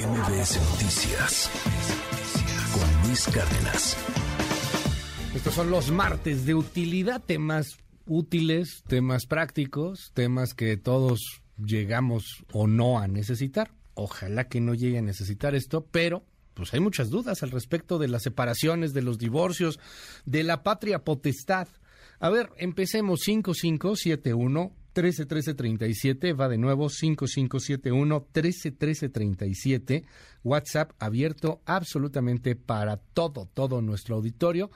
MBS Noticias con Luis Cárdenas. Estos son los martes de utilidad, temas útiles, temas prácticos, temas que todos llegamos o no a necesitar. Ojalá que no llegue a necesitar esto, pero pues hay muchas dudas al respecto de las separaciones, de los divorcios, de la patria potestad. A ver, empecemos 5571 131337, va de nuevo 5571 131337, WhatsApp abierto absolutamente para todo, todo nuestro auditorio.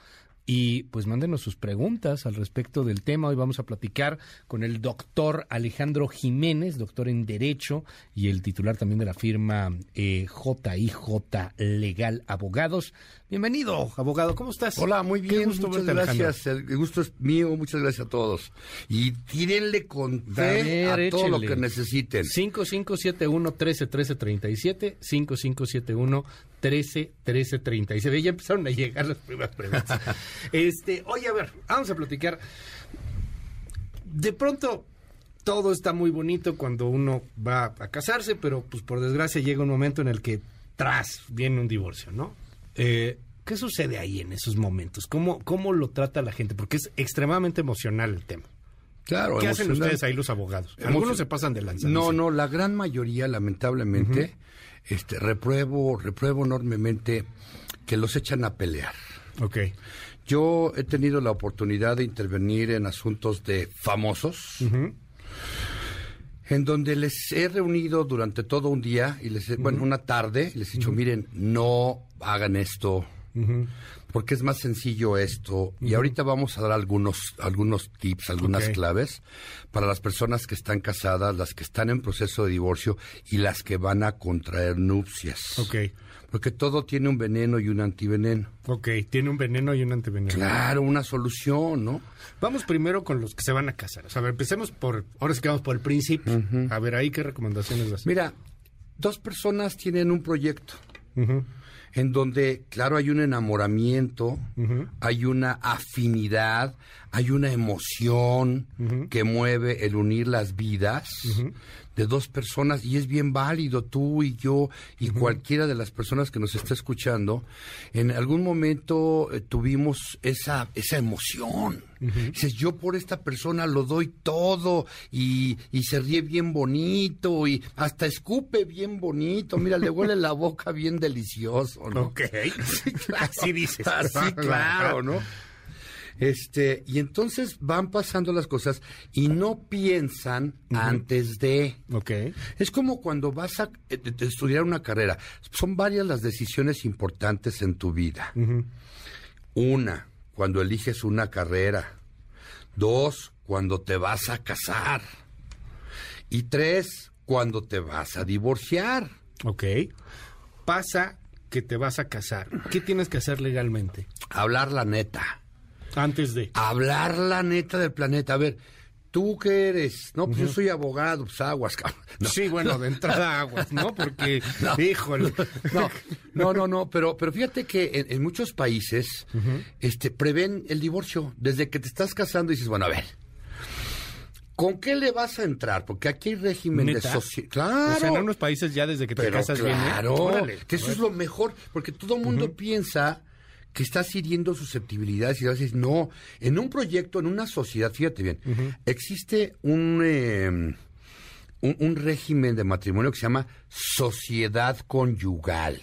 Y pues mándenos sus preguntas al respecto del tema. Hoy vamos a platicar con el doctor Alejandro Jiménez, doctor en Derecho y el titular también de la firma eh, JIJ Legal Abogados. Bienvenido, abogado, ¿cómo estás? Hola, muy bien, Qué gusto muchas verte, Alejandro. gracias. El gusto es mío, muchas gracias a todos. Y tírenle con A fe ver, a todo lo que necesiten. 5571-131337, 5571-131337. Ya empezaron a llegar las primeras preguntas. este, oye, a ver, vamos a platicar. De pronto, todo está muy bonito cuando uno va a casarse, pero pues por desgracia llega un momento en el que tras viene un divorcio, ¿no? Eh, ¿Qué sucede ahí en esos momentos? ¿Cómo, ¿Cómo lo trata la gente? Porque es extremadamente emocional el tema. Claro, ¿Qué hacen ustedes ahí los abogados? Algunos se pasan de lanza. No, no, la gran mayoría, lamentablemente, este, repruebo, repruebo enormemente que los echan a pelear. Ok. Yo he tenido la oportunidad de intervenir en asuntos de famosos, en donde les he reunido durante todo un día, y les he- bueno, una tarde, y les he dicho, miren, no hagan esto, porque es más sencillo esto. Y ahorita vamos a dar algunos, algunos tips, algunas claves para las personas que están casadas, las que están en proceso de divorcio y las que van a contraer nupcias. Porque todo tiene un veneno y un antiveneno. Ok, tiene un veneno y un antiveneno. Claro, una solución, ¿no? Vamos primero con los que se van a casar. O sea, a ver, empecemos por, ahora sí que vamos por el principio. A ver, ahí qué recomendaciones das. Mira, dos personas tienen un proyecto en donde, claro, hay un enamoramiento, hay una afinidad, hay una emoción que mueve el unir las vidas de dos personas y es bien válido tú y yo y cualquiera de las personas que nos está escuchando, en algún momento eh, tuvimos esa, esa emoción. Dices, yo por esta persona lo doy todo y, y se ríe bien bonito y hasta escupe bien bonito, mira, le huele la boca bien delicioso, ¿no? Ok. Así dices. Así, claro, ¿no? Este, y entonces van pasando las cosas y no piensan antes de. Ok. Es como cuando vas a eh, estudiar una carrera. Son varias las decisiones importantes en tu vida. Una, cuando eliges una carrera. Dos, cuando te vas a casar. Y tres, cuando te vas a divorciar. Ok. Pasa que te vas a casar. ¿Qué tienes que hacer legalmente? Hablar la neta. Antes de. hablar la neta del planeta. A ver, ¿tú qué eres? No, pues yo soy abogado, pues aguas, cabrón. No, Sí, bueno, de entrada aguas, ¿no? Porque, híjole. no, no, no, no, pero, pero fíjate que en, en muchos países este, prevén el divorcio. Desde que te estás casando dices, bueno, a ver, ¿con qué le vas a entrar? Porque aquí hay régimen ¿Neta? de sociedad. Claro. O sea, en unos países ya desde que te Pero casas claro, Órale. que eso es lo mejor, porque todo el mundo piensa que estás hiriendo susceptibilidades y a veces no. En un proyecto, en una sociedad, fíjate bien, existe un, eh, un, un régimen de matrimonio que se llama sociedad conyugal.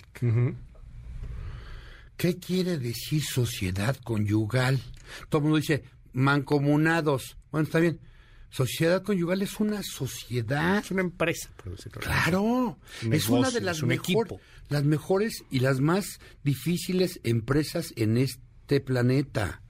¿Qué quiere decir sociedad conyugal? Todo el mundo dice mancomunados. Bueno, está bien. Sociedad conyugal es una sociedad. Es una empresa, por decirlo así. Claro, Un es una de las, es un mejor- equipo. Las mejores y las más difíciles empresas en este planeta.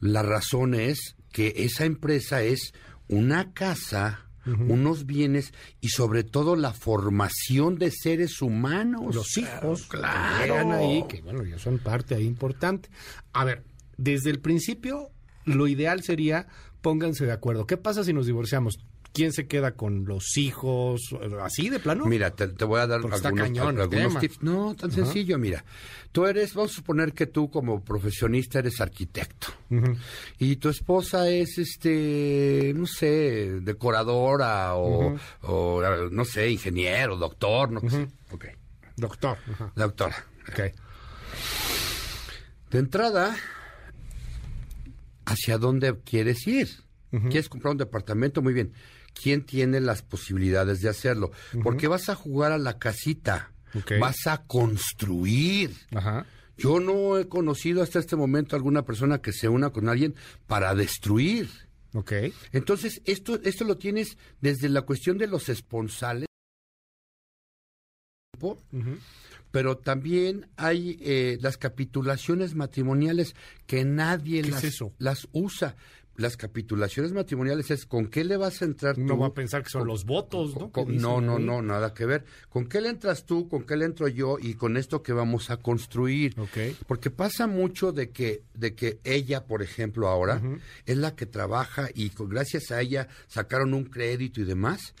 La razón es que esa empresa es una casa, unos bienes y sobre todo la formación de seres humanos. los hijos que claro. llegan ahí, que bueno, ya son parte ahí importante. A ver, desde el principio, lo ideal sería pónganse de acuerdo. ¿Qué pasa si nos divorciamos? ¿Quién se queda con los hijos? ¿Así de plano? Mira, te, te voy a dar Porque algunos, cañón algunos tips. No, tan sencillo, mira. Tú eres, vamos a suponer que tú como profesionista eres arquitecto. Y tu esposa es, este, no sé, decoradora o, o, no sé, ingeniero, doctor, no sé. Ok. Doctor. Doctora. Ok. De entrada, ¿hacia dónde quieres ir? ¿Quieres comprar un departamento? Muy bien. ¿Quién tiene las posibilidades de hacerlo? Porque vas a jugar a la casita. Vas a construir. Ajá. Yo no he conocido hasta este momento alguna persona que se una con alguien para destruir. Ok. Entonces, esto, esto lo tienes desde la cuestión de los esponsales, pero también hay eh, las capitulaciones matrimoniales que nadie ¿Qué es las, las usa. Las capitulaciones matrimoniales es con qué le vas a entrar No tú? va a pensar que son Con- los votos, ¿no? con- no, no, ahí. no, nada que ver. ¿Con qué le entras tú? ¿Con qué le entro yo? Y con esto que vamos a construir. Porque pasa mucho de que, de que ella, por ejemplo, ahora, es la que trabaja y con- gracias a ella sacaron un crédito y demás.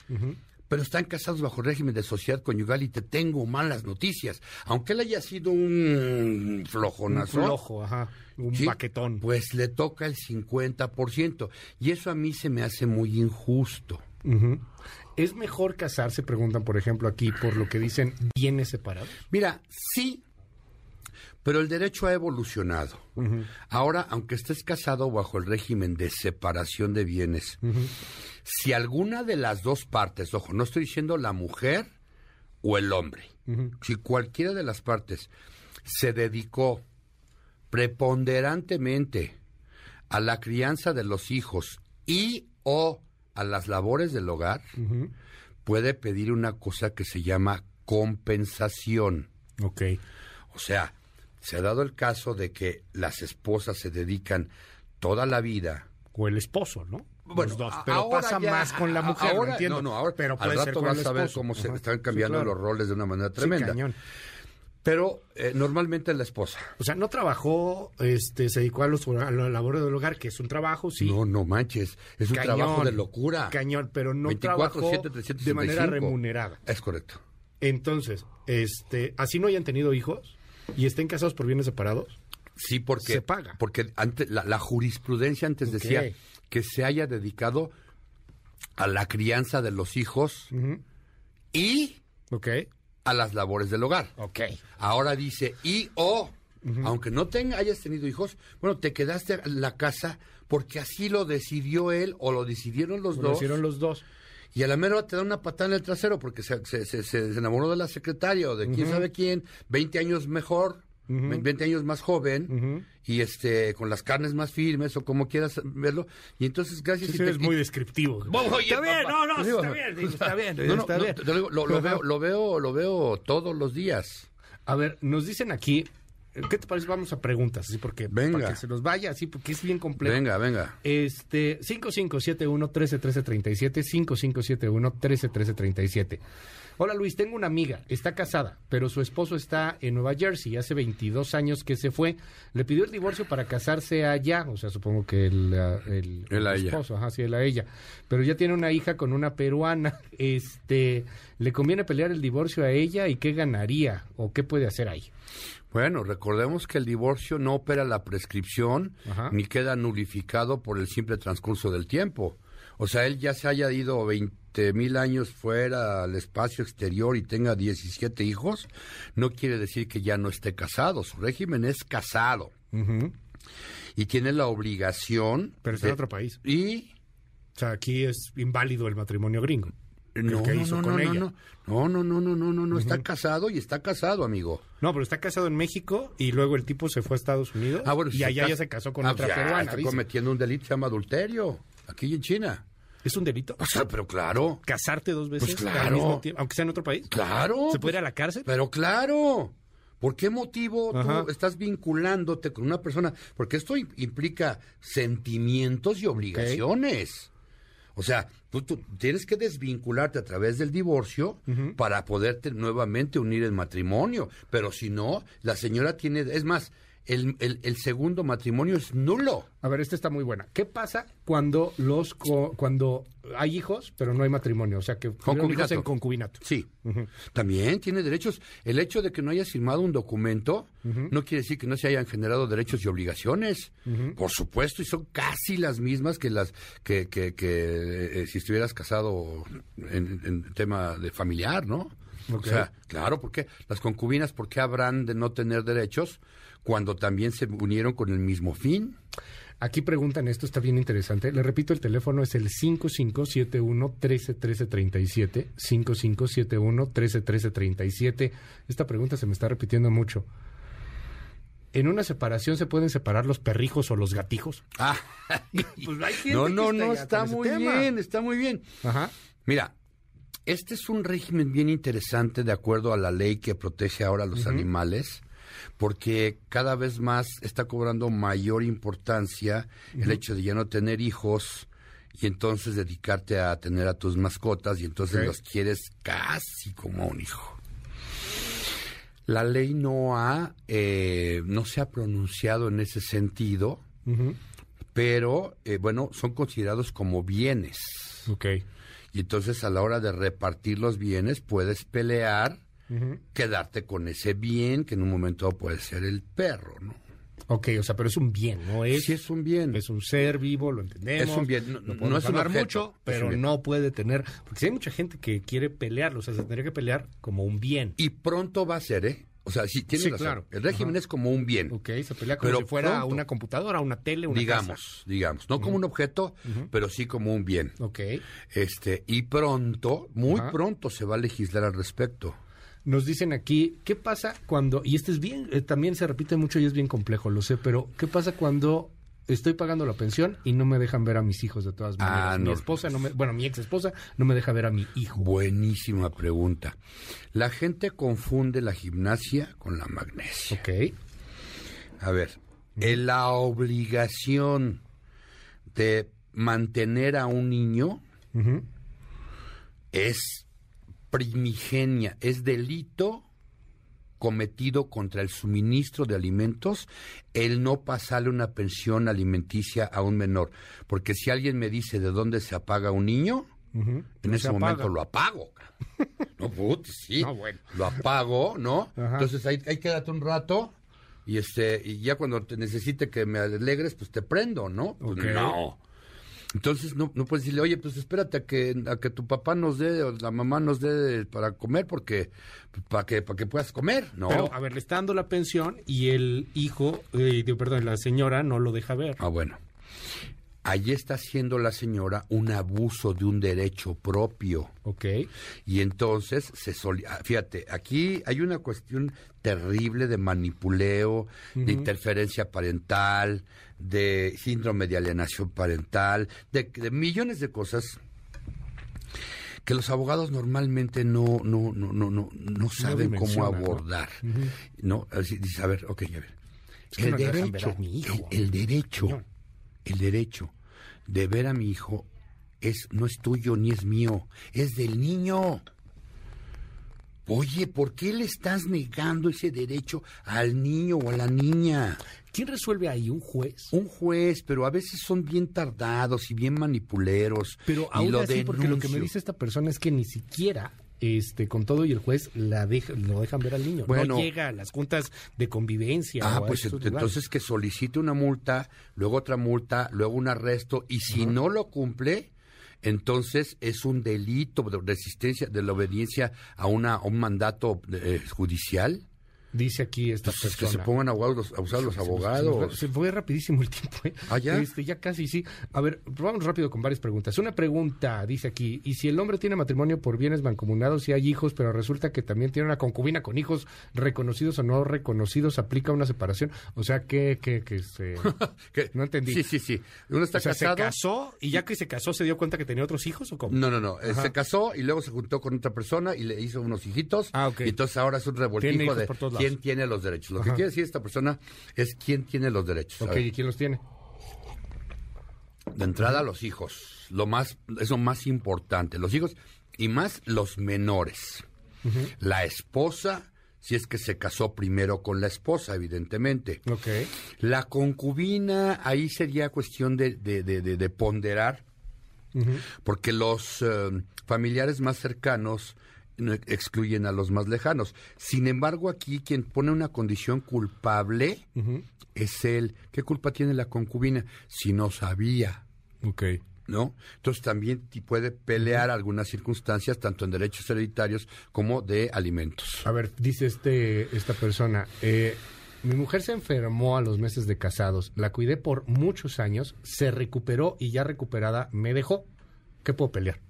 Pero están casados bajo régimen de sociedad conyugal y te tengo malas noticias. Aunque él haya sido un Un flojonazo, flojo, ajá. Un ¿sí? paquetón. pues le toca el 50%. Y eso a mí se me hace muy injusto. ¿Es mejor casarse, preguntan, por ejemplo, aquí, por lo que dicen bienes separados? Mira, sí, pero el derecho ha evolucionado. Ahora, aunque estés casado bajo el régimen de separación de bienes, si alguna de las dos partes, ojo, no estoy diciendo la mujer o el hombre, si cualquiera de las partes se dedicó preponderantemente a la crianza de los hijos y o a las labores del hogar, puede pedir una cosa que se llama compensación. Ok. O sea, se ha dado el caso de que las esposas se dedican toda la vida. O el esposo, ¿no? Bueno, Los dos. Pero pasa ya- más con la mujer, ahora, entiendo. No, no, ahora, pero al puede ser rato con el vas a ver cómo se Ajá. están Sí, cambiando claro. los roles de una manera Sí, tremenda. cañón. Pero eh, normalmente la esposa. O sea, no trabajó, este, se dedicó a, los, a la labor del hogar, que es un trabajo, sí. No, no manches. Es un Cañón. trabajo de locura. Cañón, pero no 24, trabajó 7, 365. de manera remunerada. Es correcto. Entonces, este, así no hayan tenido hijos y estén casados por bienes separados. Sí, porque, Se paga. porque antes, la, la jurisprudencia antes decía que se haya dedicado a la crianza de los hijos y Ok. a las labores del hogar. Ok. Ahora dice, y o, aunque no tenga, hayas tenido hijos, bueno, te quedaste en la casa porque así lo decidió él o lo decidieron los Lo dos. hicieron los dos. Y a la mera te da una patada en el trasero porque se, se- se- se enamoró de la secretaria o de quién sabe quién, 20 años mejor, 20 años más joven, y este con las carnes más firmes o como quieras verlo. Y entonces, gracias. Sí, y te- es muy descriptivo. Oye, está bien, no, no, está bien, está bien, No, no, está bien. te digo, lo, lo veo, lo veo, lo veo todos los días. A ver, nos dicen aquí, ¿qué te parece? Vamos a preguntas, así porque Venga. para que se nos vaya, así porque es bien complejo. Venga, venga. Este, 5571-131337, 5571-131337. Hola Luis, tengo una amiga, está casada, pero su esposo está en Nueva Jersey, hace 22 años que se fue, le pidió el divorcio para casarse allá, o sea, supongo que el, el, el ella. esposo, ajá, sí, él a ella, pero ya tiene una hija con una peruana, este, ¿le conviene pelear el divorcio a ella y qué ganaría o qué puede hacer ahí? Bueno, recordemos que el divorcio no opera la prescripción Ajá. ni queda nulificado por el simple transcurso del tiempo. O sea, él ya se haya ido 20 mil años fuera al espacio exterior y tenga 17 hijos, no quiere decir que ya no esté casado. Su régimen es casado y tiene la obligación. Pero está en de- otro país. Y O sea, aquí es inválido el matrimonio gringo. No, que no, hizo no, con no, ella. no, no, no, no, no, no, no, no, está casado y está casado, amigo. No, pero está casado en México y luego el tipo se fue a Estados Unidos Ah, bueno, y allá ya se casó con Ah, otra ya, peruana. Está dice. cometiendo un delito, se llama adulterio, aquí en China. ¿Es un delito? O sea, pero claro, ¿Casarte dos veces Pues al claro. mismo tiempo, aunque sea en otro país? claro. ¿Se puede ir a la cárcel? Pero claro. ¿Por qué motivo Ajá. tú estás vinculándote con una persona? Porque esto im- implica sentimientos y obligaciones. O sea, tú, tú tienes que desvincularte a través del divorcio para poderte nuevamente unir en matrimonio. Pero si no, la señora tiene... Es más, el, el- el segundo matrimonio es nulo. A ver, esta está muy buena. ¿Qué pasa cuando los co- cuando hay hijos, pero no hay matrimonio? O sea, que hijos Concubinato. en concubinato. Sí. También tiene derechos. El hecho de que no hayas firmado un documento no quiere decir que no se hayan generado derechos y obligaciones. Por supuesto, y son casi las mismas que las que, que, que, eh, si estuvieras casado en, en tema de familiar, ¿no? O sea, claro, porque las concubinas, ¿por qué habrán de no tener derechos cuando también se unieron con el mismo fin? Aquí preguntan esto, está bien interesante. Le repito, el teléfono es el 5571-131337. 5571-131337. Esta pregunta se me está repitiendo mucho. ¿En una separación se pueden separar los perrijos o los gatijos? Ah, Pues hay gente no, que no, está no, está muy tema. bien, está muy bien. Ajá. Mira, este es un régimen bien interesante de acuerdo a la ley que protege ahora a los animales, porque cada vez más está cobrando mayor importancia el hecho de ya no tener hijos y entonces dedicarte a tener a tus mascotas y entonces los quieres casi como a un hijo. La ley no ha, eh, no se ha pronunciado en ese sentido, pero eh, bueno, son considerados como bienes. Ok. Y entonces a la hora de repartir los bienes puedes pelear, Quedarte con ese bien que en un momento puede ser el perro, ¿no? Ok, o sea, pero es un bien, ¿no? Es, Sí es un bien. es un ser vivo, lo entendemos. Es un bien, no- no podemos es un objeto, mucho, un pero no puede tener... Porque si hay mucha gente que quiere pelearlo, o sea, se tendría que pelear como un bien. Y pronto va a ser, ¿eh? O sea, sí, tienes Sí, razón. claro. El régimen Ajá. es como un bien. Ok, se pelea como Pero si fuera pronto. una computadora, una tele, una digamos, casa. digamos. No como un objeto, pero sí como un bien. Ok. Este, y pronto, muy Ajá. pronto se va a legislar al respecto. Nos dicen aquí, ¿qué pasa cuando, y este es bien, eh, también se repite mucho y es bien complejo, lo sé, pero ¿qué pasa cuando estoy pagando la pensión y no me dejan ver a mis hijos de todas Ah, maneras? mi no. esposa, no me, bueno, mi ex esposa no me deja ver a mi hijo. Buenísima pregunta. La gente confunde la gimnasia con la magnesia. Ok. A ver, en la obligación de mantener a un niño es primigenia, es delito cometido contra el suministro de alimentos el no pasarle una pensión alimenticia a un menor. Porque si alguien me dice de dónde se apaga un niño, en No ese se momento lo apago. No, put, sí. No, bueno. Lo apago, ¿no? Ajá. Entonces ahí, ahí quédate un rato y este y ya cuando te necesite que me alegres, pues te prendo, ¿no? Pues no. Entonces no, no puedes decirle, oye, pues espérate a que, a que tu papá nos dé o la mamá nos dé para comer porque para que para que puedas comer, ¿no? Pero, a ver, le está dando la pensión y el hijo, eh, perdón, la señora no lo deja ver. Ah, bueno. Allí está haciendo la señora un abuso de un derecho propio. Ok. Y entonces se soli- ah, fíjate, aquí hay una cuestión terrible de manipuleo, de interferencia parental, de síndrome de alienación parental, de, de millones de cosas que los abogados normalmente no no no no no, no saben cómo abordar. ¿no? Así dices, a ver, ok, a ver. Mi hijo. el, el derecho. El derecho de ver a mi hijo es no es tuyo ni es mío, es del niño. Oye, ¿por qué le estás negando ese derecho al niño o a la niña? ¿Quién resuelve ahí? ¿Un juez? Un juez, pero a veces son bien tardados y bien manipuleros. Pero y aún lo así, porque lo que me dice esta persona es que ni siquiera este con todo y el juez la deja, lo dejan ver al niño. Bueno. no llega a las juntas de convivencia. Ah, pues lugares. entonces que solicite una multa, luego otra multa, luego un arresto, y si no lo cumple, entonces es un delito de resistencia, de la obediencia a, una, a un mandato eh, judicial. Dice aquí esta que persona. se pongan a, a usar los Se abogados. Se fue rapidísimo el tiempo. ¿eh? ¿Ah, ya? Este, ya casi, sí. A ver, vamos rápido con varias preguntas. Una pregunta, dice aquí, ¿y si el hombre tiene matrimonio por bienes mancomunados y hay hijos, pero resulta que también tiene una concubina con hijos reconocidos o no reconocidos, aplica una separación? O sea, que, que, que se... ¿Qué? No entendí. Sí, sí, sí. Uno está o sea, casado. ¿se casó y ya que se casó se dio cuenta que tenía otros hijos o cómo? No, no, no. Eh, Ajá. Se casó y luego se juntó con otra persona y le hizo unos hijitos. Ah, ok. Y entonces ahora es un revoltijo de por todos quién tiene los derechos. Lo Ajá. que quiere decir esta persona es quién tiene los derechos. Ok. ¿y quién los tiene? De entrada, los hijos. Lo más, es lo más importante. Los hijos y más los menores. La esposa, si es que se casó primero con la esposa, evidentemente. Ok. La concubina, ahí sería cuestión de, de- de- de- de ponderar, porque los eh, familiares más cercanos no excluyen a los más lejanos. Sin embargo, aquí quien pone una condición culpable es él. ¿Qué culpa tiene la concubina si no sabía? Ok. ¿no? Entonces también puede pelear algunas circunstancias, tanto en derechos hereditarios como de alimentos. A ver, dice este esta persona, eh, mi mujer se enfermó a los meses de casados, la cuidé por muchos años, se recuperó y ya recuperada me dejó. ¿Qué puedo pelear?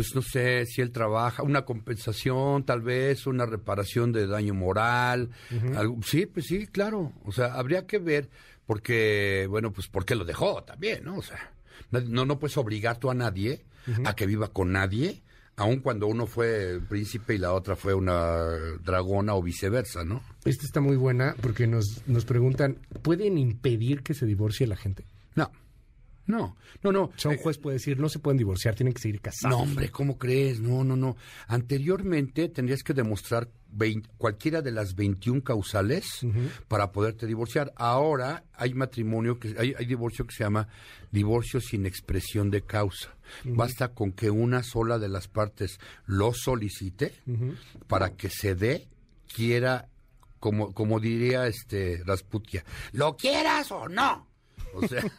Pues no sé si él trabaja, una compensación, tal vez, una reparación de daño moral. algo- sí, pues sí, claro. O sea, habría que ver, porque, bueno, pues porque lo dejó también, ¿no? O sea, no, no puedes obligar tú a nadie a que viva con nadie, aun cuando uno fue príncipe y la otra fue una dragona o viceversa, ¿no? Esta está muy buena porque nos, nos preguntan, ¿pueden impedir que se divorcie la gente? No, no, no, no. O sea, un juez puede decir, no se pueden divorciar, tienen que seguir casados. No, hombre, ¿cómo crees? No, no, no. Anteriormente tendrías que demostrar cualquiera de las 21 causales para poderte divorciar. Ahora hay matrimonio, que hay, hay divorcio que se llama divorcio sin expresión de causa. Basta con que una sola de las partes lo solicite para que se dé, quiera, como, como diría este Rasputia, lo quieras o no. O sea,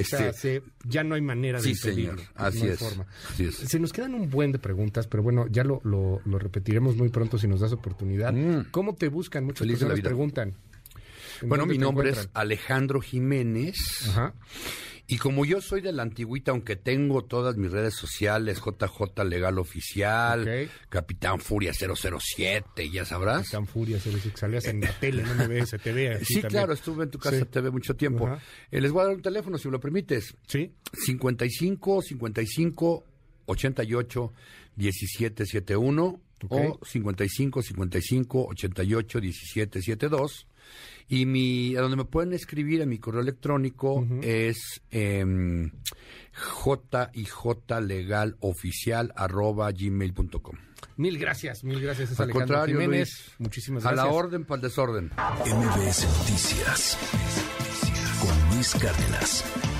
O sea, este, se- ya no hay manera de Sí, impedirlo. señor. Así No hay es. forma. Así es. Se nos quedan un buen de preguntas, pero bueno, ya lo, lo, lo repetiremos muy pronto si nos das oportunidad. Mm. ¿Cómo te buscan? Muchas Feliz personas preguntan. ¿En Bueno, mi nombre es? Alejandro Jiménez. Ajá. Y como yo soy de la antigüita, aunque tengo todas mis redes sociales, JJ Legal Oficial, Ok. Capitán Furia 007, ya sabrás. Tan furia, se les salías en la tele, no me te ve. aquí Sí, también. claro, estuve en tu casa Sí. TV mucho tiempo. Ajá. Eh, les voy a dar un teléfono, si me lo permites. Sí. 55 55 88 17 71 o Ok. 55 55 88 17 72 y mi a donde me pueden escribir a mi correo electrónico es em, jijlegaloficial arroba gmail.com Mil gracias, mil gracias. Es al Alejandro contrario Jiménez. Luis, Muchísimas a la orden para el desorden MBS Noticias con Luis Cárdenas.